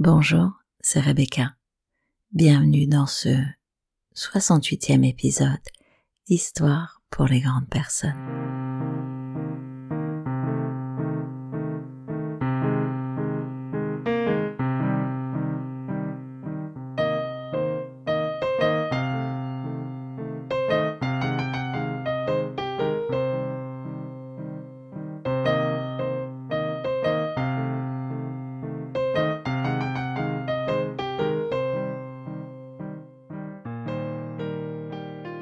Bonjour, c'est Rebecca. Bienvenue dans ce 68e épisode d'Histoire pour les grandes personnes.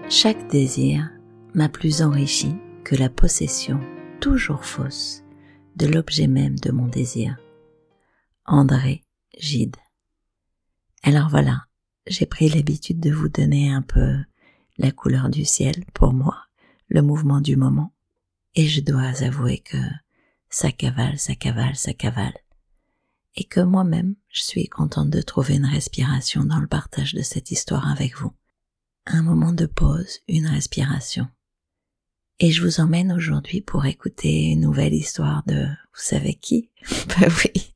Chaque désir m'a plus enrichi que la possession toujours fausse de l'objet même de mon désir. André Gide. Alors voilà, j'ai pris l'habitude de vous donner un peu la couleur du ciel pour moi, le mouvement du moment, et je dois avouer que ça cavale, ça cavale, ça cavale, et que moi-même je suis contente de trouver une respiration dans le partage de cette histoire avec vous un moment de pause, une respiration. Et je vous emmène aujourd'hui pour écouter une nouvelle histoire de vous savez qui? Ben oui.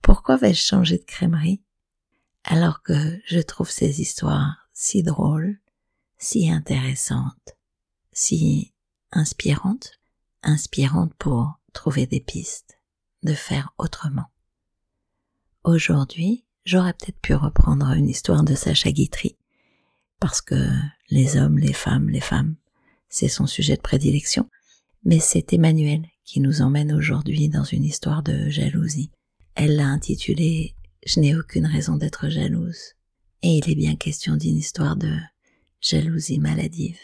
Pourquoi vais-je changer de crèmerie? Alors que je trouve ces histoires si drôles, si intéressantes, si inspirantes, inspirantes pour trouver des pistes, de faire autrement. Aujourd'hui, j'aurais peut-être pu reprendre une histoire de Sacha Guitry, parce que les hommes, les femmes, les femmes, c'est son sujet de prédilection, mais c'est Emmanuel qui nous emmène aujourd'hui dans une histoire de jalousie. Elle l'a intitulée Je n'ai aucune raison d'être jalouse. Et il est bien question d'une histoire de jalousie maladive.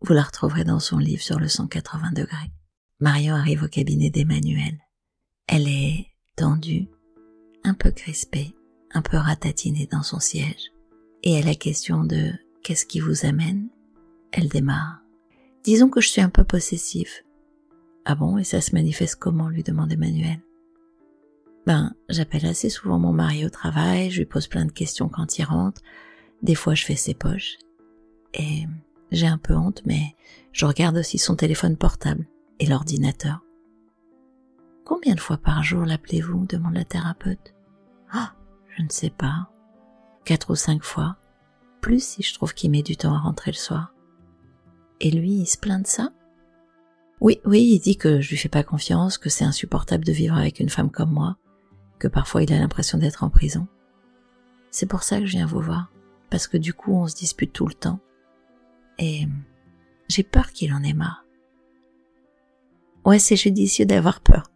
Vous la retrouverez dans son livre sur le 180 degrés. Marion arrive au cabinet d'Emmanuel. Elle est tendue, un peu crispée, un peu ratatinée dans son siège. Et elle a question de Qu'est-ce qui vous amène? Elle démarre. Disons que je suis un peu possessive. Ah bon, et ça se manifeste comment? lui demande Emmanuel. Ben, j'appelle assez souvent mon mari au travail, je lui pose plein de questions quand il rentre, des fois je fais ses poches. Et j'ai un peu honte, mais je regarde aussi son téléphone portable et l'ordinateur. Combien de fois par jour l'appelez-vous? demande la thérapeute. Ah, je ne sais pas. Quatre ou cinq fois si je trouve qu'il met du temps à rentrer le soir. Et lui, il se plaint de ça? Oui, oui, il dit que je lui fais pas confiance, que c'est insupportable de vivre avec une femme comme moi, que parfois il a l'impression d'être en prison. C'est pour ça que je viens vous voir, parce que du coup on se dispute tout le temps. Et j'ai peur qu'il en ait marre. Ouais, c'est judicieux d'avoir peur.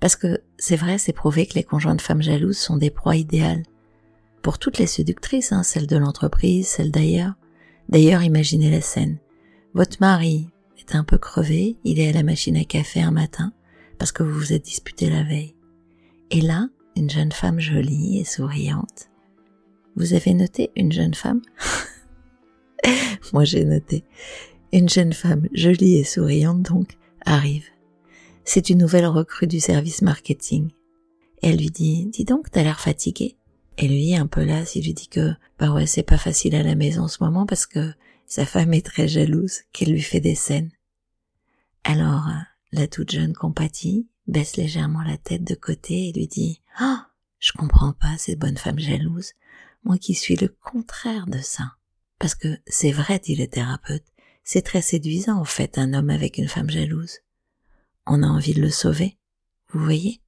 Parce que c'est vrai, c'est prouvé que les conjoints de femmes jalouses sont des proies idéales pour toutes les séductrices, hein, celles de l'entreprise, celles d'ailleurs. D'ailleurs, imaginez la scène. Votre mari est un peu crevé, il est à la machine à café un matin, parce que vous vous êtes disputé la veille. Et là, une jeune femme jolie et souriante. Vous avez noté une jeune femme? Moi j'ai noté. Une jeune femme jolie et souriante donc arrive. C'est une nouvelle recrue du service marketing. elle lui dit, dis donc, t'as l'air fatigué. Et lui, un peu là, il lui dit que, bah ouais, c'est pas facile à la maison en ce moment parce que sa femme est très jalouse, qu'elle lui fait des scènes. Alors, la toute jeune compatie baisse légèrement la tête de côté et lui dit, ah, je comprends pas cette bonne femme jalouse, moi qui suis le contraire de ça. Parce que c'est vrai, dit le thérapeute, c'est très séduisant en fait un homme avec une femme jalouse. On a envie de le sauver, vous voyez?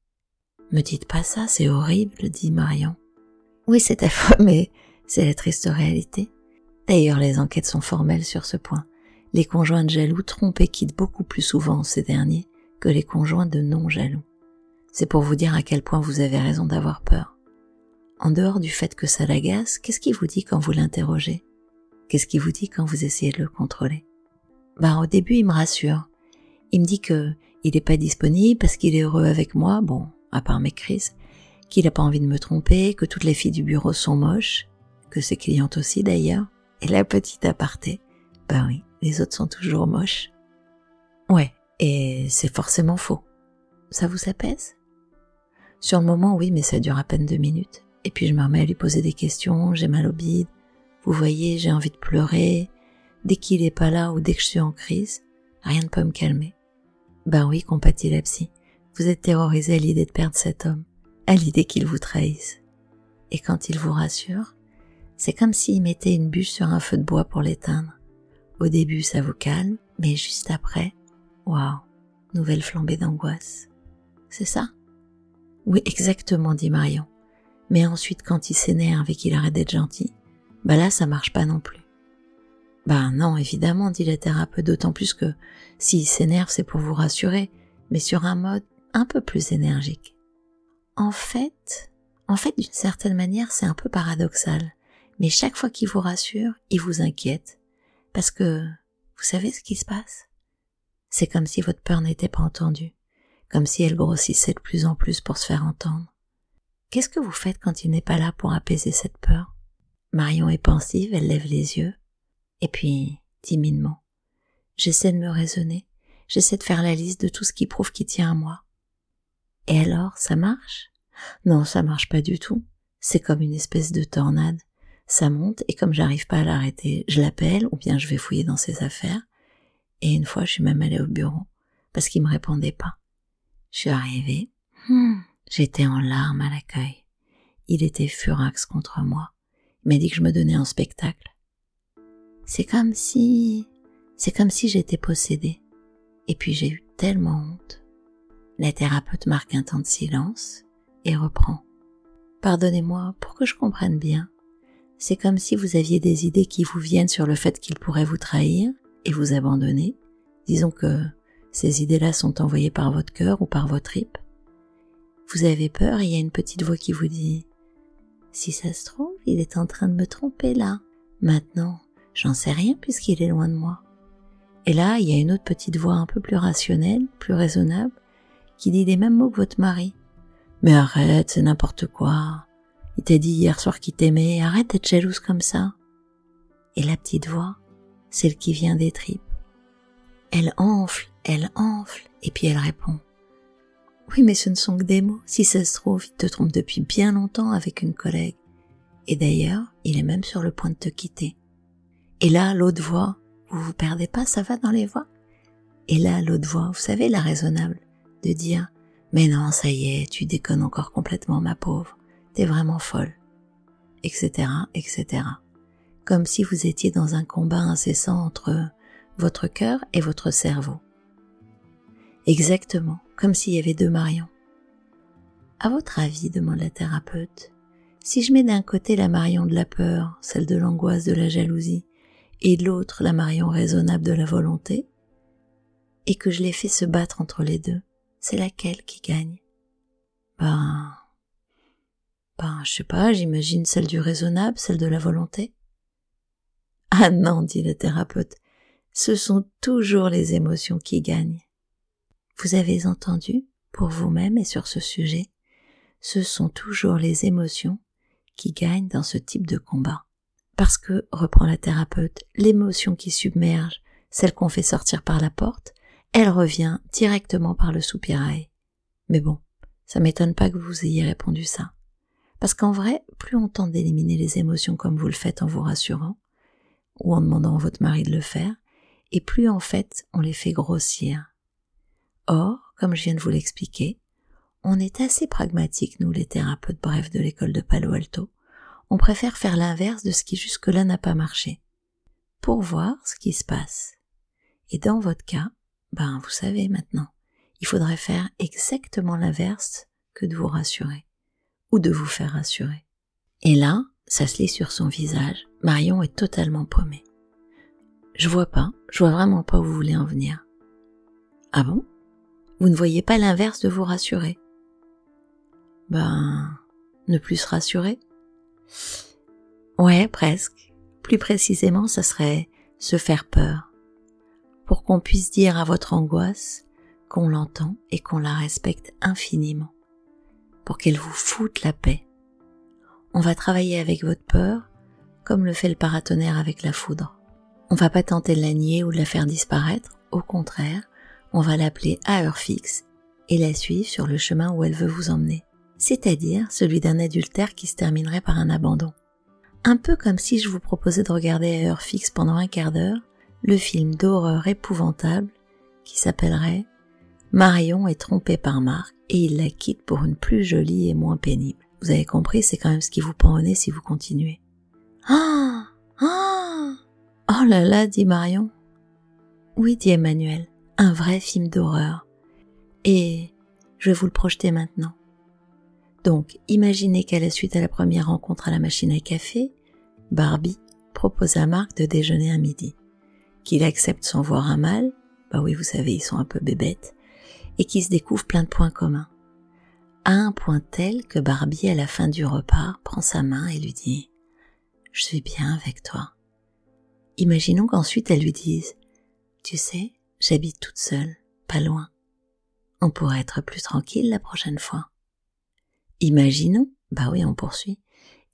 Me dites pas ça, c'est horrible, dit Marion. Oui, c'est affreux, mais c'est la triste réalité. D'ailleurs, les enquêtes sont formelles sur ce point. Les conjoints de jaloux trompent et quittent beaucoup plus souvent ces derniers que les conjoints de non-jaloux. C'est pour vous dire à quel point vous avez raison d'avoir peur. En dehors du fait que ça l'agace, qu'est-ce qui vous dit quand vous l'interrogez? Qu'est-ce qui vous dit quand vous essayez de le contrôler? Bah au début il me rassure. Il me dit que il n'est pas disponible parce qu'il est heureux avec moi, bon, à part mes crises, qu'il n'a pas envie de me tromper, que toutes les filles du bureau sont moches, que ses clientes aussi d'ailleurs, et la petite aparté, ben oui, les autres sont toujours moches. Ouais, et c'est forcément faux. Ça vous apaise? Sur le moment, oui, mais ça dure à peine deux minutes. Et puis je me remets à lui poser des questions, j'ai mal au bide, vous voyez, j'ai envie de pleurer. Dès qu'il est pas là ou dès que je suis en crise, rien ne peut me calmer. Ben oui, compatit la psy, vous êtes terrorisé à l'idée de perdre cet homme à l'idée qu'il vous trahisse. Et quand il vous rassure, c'est comme s'il mettait une bûche sur un feu de bois pour l'éteindre. Au début, ça vous calme, mais juste après, waouh, nouvelle flambée d'angoisse. C'est ça? Oui, exactement, dit Marion. Mais ensuite, quand il s'énerve et qu'il arrête d'être gentil, bah là, ça marche pas non plus. Bah non, évidemment, dit la thérapeute, d'autant plus que s'il s'énerve, c'est pour vous rassurer, mais sur un mode un peu plus énergique. En fait, en fait, d'une certaine manière, c'est un peu paradoxal, mais chaque fois qu'il vous rassure, il vous inquiète, parce que vous savez ce qui se passe? C'est comme si votre peur n'était pas entendue, comme si elle grossissait de plus en plus pour se faire entendre. Qu'est-ce que vous faites quand il n'est pas là pour apaiser cette peur? Marion est pensive, elle lève les yeux, et puis, timidement, j'essaie de me raisonner, j'essaie de faire la liste de tout ce qui prouve qu'il tient à moi. Et alors, ça marche? Non, ça marche pas du tout. C'est comme une espèce de tornade. Ça monte et comme j'arrive pas à l'arrêter, je l'appelle ou bien je vais fouiller dans ses affaires. Et une fois, je suis même allée au bureau parce qu'il me répondait pas. Je suis arrivée. Hmm, j'étais en larmes à l'accueil. Il était furax contre moi. Il m'a dit que je me donnais un spectacle. C'est comme si, c'est comme si j'étais possédée. Et puis j'ai eu tellement honte. La thérapeute marque un temps de silence et reprend. Pardonnez-moi pour que je comprenne bien. C'est comme si vous aviez des idées qui vous viennent sur le fait qu'il pourrait vous trahir et vous abandonner. Disons que ces idées-là sont envoyées par votre cœur ou par votre trip. Vous avez peur il y a une petite voix qui vous dit Si ça se trouve, il est en train de me tromper là. Maintenant, j'en sais rien puisqu'il est loin de moi. Et là, il y a une autre petite voix un peu plus rationnelle, plus raisonnable, qui dit les mêmes mots que votre mari. Mais arrête, c'est n'importe quoi. Il t'a dit hier soir qu'il t'aimait, arrête d'être jalouse comme ça. Et la petite voix, celle qui vient des tripes. Elle enfle, elle enfle, et puis elle répond. Oui, mais ce ne sont que des mots. Si ça se trouve, il te trompe depuis bien longtemps avec une collègue. Et d'ailleurs, il est même sur le point de te quitter. Et là, l'autre voix, vous vous perdez pas, ça va dans les voix? Et là, l'autre voix, vous savez, la raisonnable, de dire, mais non, ça y est, tu déconnes encore complètement, ma pauvre, t'es vraiment folle, etc., etc. Comme si vous étiez dans un combat incessant entre votre cœur et votre cerveau. Exactement, comme s'il y avait deux Marion. À votre avis, demande la thérapeute, si je mets d'un côté la Marion de la peur, celle de l'angoisse, de la jalousie, et de l'autre la Marion raisonnable de la volonté, et que je les fais se battre entre les deux, c'est laquelle qui gagne? Ben, ben, je sais pas, j'imagine celle du raisonnable, celle de la volonté. Ah non, dit le thérapeute, ce sont toujours les émotions qui gagnent. Vous avez entendu, pour vous-même et sur ce sujet, ce sont toujours les émotions qui gagnent dans ce type de combat. Parce que, reprend la thérapeute, l'émotion qui submerge, celle qu'on fait sortir par la porte, elle revient directement par le soupirail. Mais bon, ça m'étonne pas que vous ayez répondu ça. Parce qu'en vrai, plus on tente d'éliminer les émotions comme vous le faites en vous rassurant, ou en demandant à votre mari de le faire, et plus en fait on les fait grossir. Or, comme je viens de vous l'expliquer, on est assez pragmatique, nous les thérapeutes brefs de l'école de Palo Alto, on préfère faire l'inverse de ce qui jusque-là n'a pas marché, pour voir ce qui se passe. Et dans votre cas, ben vous savez maintenant, il faudrait faire exactement l'inverse que de vous rassurer, ou de vous faire rassurer. Et là, ça se lit sur son visage, Marion est totalement paumée. Je vois pas, je vois vraiment pas où vous voulez en venir. Ah bon? Vous ne voyez pas l'inverse de vous rassurer? Ben, ne plus se rassurer? Ouais, presque. Plus précisément, ça serait se faire peur. Pour qu'on puisse dire à votre angoisse qu'on l'entend et qu'on la respecte infiniment. Pour qu'elle vous foute la paix. On va travailler avec votre peur comme le fait le paratonnerre avec la foudre. On va pas tenter de la nier ou de la faire disparaître, au contraire, on va l'appeler à heure fixe et la suivre sur le chemin où elle veut vous emmener c'est-à-dire celui d'un adultère qui se terminerait par un abandon. Un peu comme si je vous proposais de regarder à heure fixe pendant un quart d'heure le film d'horreur épouvantable qui s'appellerait Marion est trompée par Marc et il la quitte pour une plus jolie et moins pénible. vous avez compris, c'est quand même ce qui vous pend au si vous continuez. Ah Ah Oh là là, dit Marion. Oui, dit Emmanuel, un vrai film d'horreur. Et je vais vous le projeter maintenant. Donc, imaginez qu'à la suite à la première rencontre à la machine à café, Barbie propose à Marc de déjeuner à midi. Qu'il accepte sans voir un mal, bah oui, vous savez, ils sont un peu bébêtes, et qu'ils se découvre plein de points communs. À un point tel que Barbie, à la fin du repas, prend sa main et lui dit « Je suis bien avec toi ». Imaginons qu'ensuite elle lui dise « Tu sais, j'habite toute seule, pas loin. On pourrait être plus tranquille la prochaine fois. » Imaginons, bah oui, on poursuit.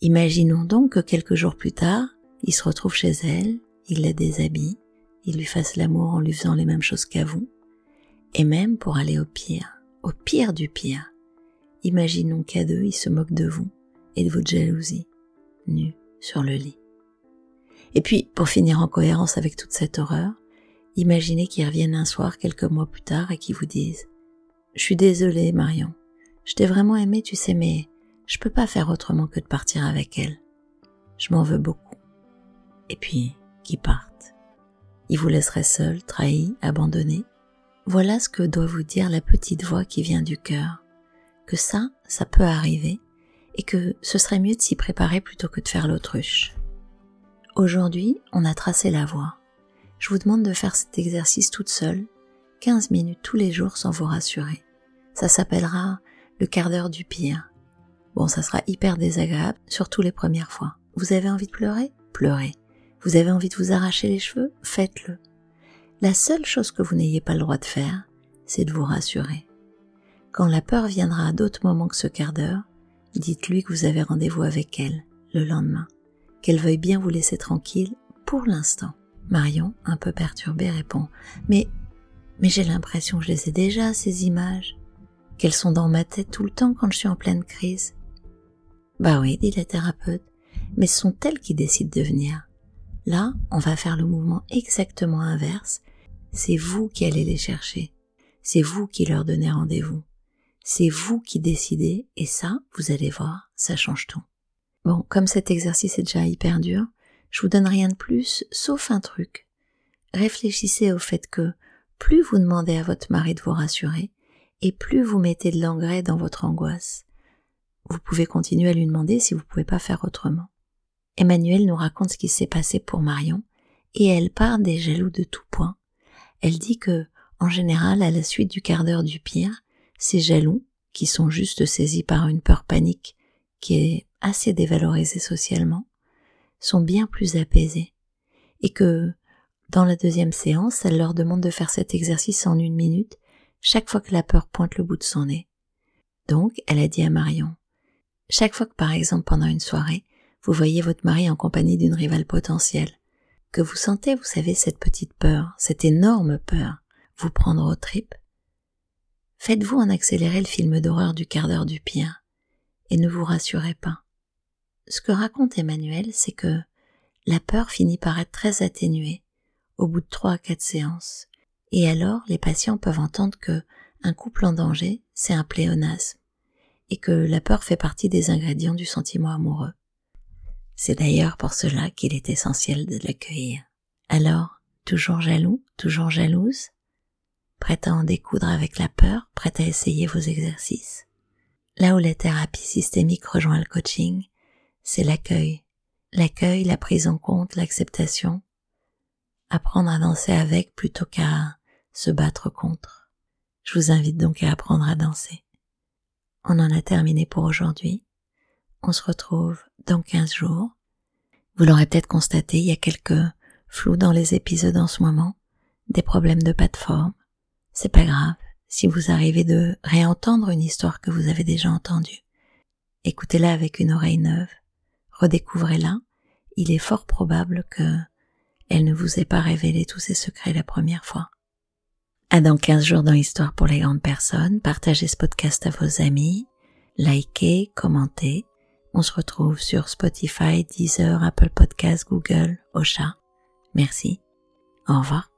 Imaginons donc que quelques jours plus tard, il se retrouve chez elle, il la déshabille, il lui fasse l'amour en lui faisant les mêmes choses qu'à vous, et même pour aller au pire, au pire du pire. Imaginons qu'à deux, il se moque de vous et de votre jalousie, nu sur le lit. Et puis, pour finir en cohérence avec toute cette horreur, imaginez qu'ils reviennent un soir quelques mois plus tard et qu'ils vous disent « Je suis désolée, Marion. Je t'ai vraiment aimé, tu sais, mais je peux pas faire autrement que de partir avec elle. Je m'en veux beaucoup. » Et puis, qu'ils partent. Ils vous laisseraient seul, trahi, abandonné. Voilà ce que doit vous dire la petite voix qui vient du cœur. Que ça, ça peut arriver, et que ce serait mieux de s'y préparer plutôt que de faire l'autruche. Aujourd'hui, on a tracé la voie. Je vous demande de faire cet exercice toute seule, 15 minutes tous les jours sans vous rassurer. Ça s'appellera le quart d'heure du pire. Bon, ça sera hyper désagréable, surtout les premières fois. Vous avez envie de pleurer? Pleurez. Vous avez envie de vous arracher les cheveux? Faites-le. La seule chose que vous n'ayez pas le droit de faire, c'est de vous rassurer. Quand la peur viendra à d'autres moments que ce quart d'heure, dites-lui que vous avez rendez-vous avec elle le lendemain qu'elle veuille bien vous laisser tranquille pour l'instant. Marion, un peu perturbée, répond Mais, mais j'ai l'impression que je les ai déjà, ces images, qu'elles sont dans ma tête tout le temps quand je suis en pleine crise. Bah oui, dit la thérapeute, mais ce sont elles qui décident de venir. Là, on va faire le mouvement exactement inverse. C'est vous qui allez les chercher. C'est vous qui leur donnez rendez-vous. C'est vous qui décidez, et ça, vous allez voir, ça change tout. Bon, comme cet exercice est déjà hyper dur, je vous donne rien de plus, sauf un truc. Réfléchissez au fait que plus vous demandez à votre mari de vous rassurer, et plus vous mettez de l'engrais dans votre angoisse. Vous pouvez continuer à lui demander si vous pouvez pas faire autrement. Emmanuel nous raconte ce qui s'est passé pour Marion, et elle part des jaloux de tout point. Elle dit que, en général, à la suite du quart d'heure du pire, ces jaloux, qui sont juste saisis par une peur panique qui est assez dévalorisés socialement, sont bien plus apaisés et que dans la deuxième séance, elle leur demande de faire cet exercice en une minute chaque fois que la peur pointe le bout de son nez. Donc, elle a dit à Marion, chaque fois que par exemple pendant une soirée, vous voyez votre mari en compagnie d'une rivale potentielle, que vous sentez, vous savez, cette petite peur, cette énorme peur, vous prendre aux tripes, faites-vous en accélérer le film d'horreur du quart d'heure du pire, et ne vous rassurez pas. Ce que raconte Emmanuel, c'est que la peur finit par être très atténuée au bout de trois à quatre séances. Et alors, les patients peuvent entendre que un couple en danger, c'est un pléonasme, et que la peur fait partie des ingrédients du sentiment amoureux. C'est d'ailleurs pour cela qu'il est essentiel de l'accueillir. Alors, toujours jaloux, toujours jalouse, prête à en découdre avec la peur, prête à essayer vos exercices? Là où la thérapie systémique rejoint le coaching, c'est l'accueil. L'accueil, la prise en compte, l'acceptation. Apprendre à danser avec plutôt qu'à se battre contre. Je vous invite donc à apprendre à danser. On en a terminé pour aujourd'hui. On se retrouve dans 15 jours. Vous l'aurez peut-être constaté, il y a quelques flous dans les épisodes en ce moment, des problèmes de plateforme. C'est pas grave si vous arrivez de réentendre une histoire que vous avez déjà entendue. Écoutez-la avec une oreille neuve redécouvrez-la, il est fort probable que elle ne vous ait pas révélé tous ses secrets la première fois. À dans 15 jours dans Histoire pour les grandes personnes, partagez ce podcast à vos amis, likez, commentez. On se retrouve sur Spotify, Deezer, Apple Podcasts, Google, Ocha. Merci. Au revoir.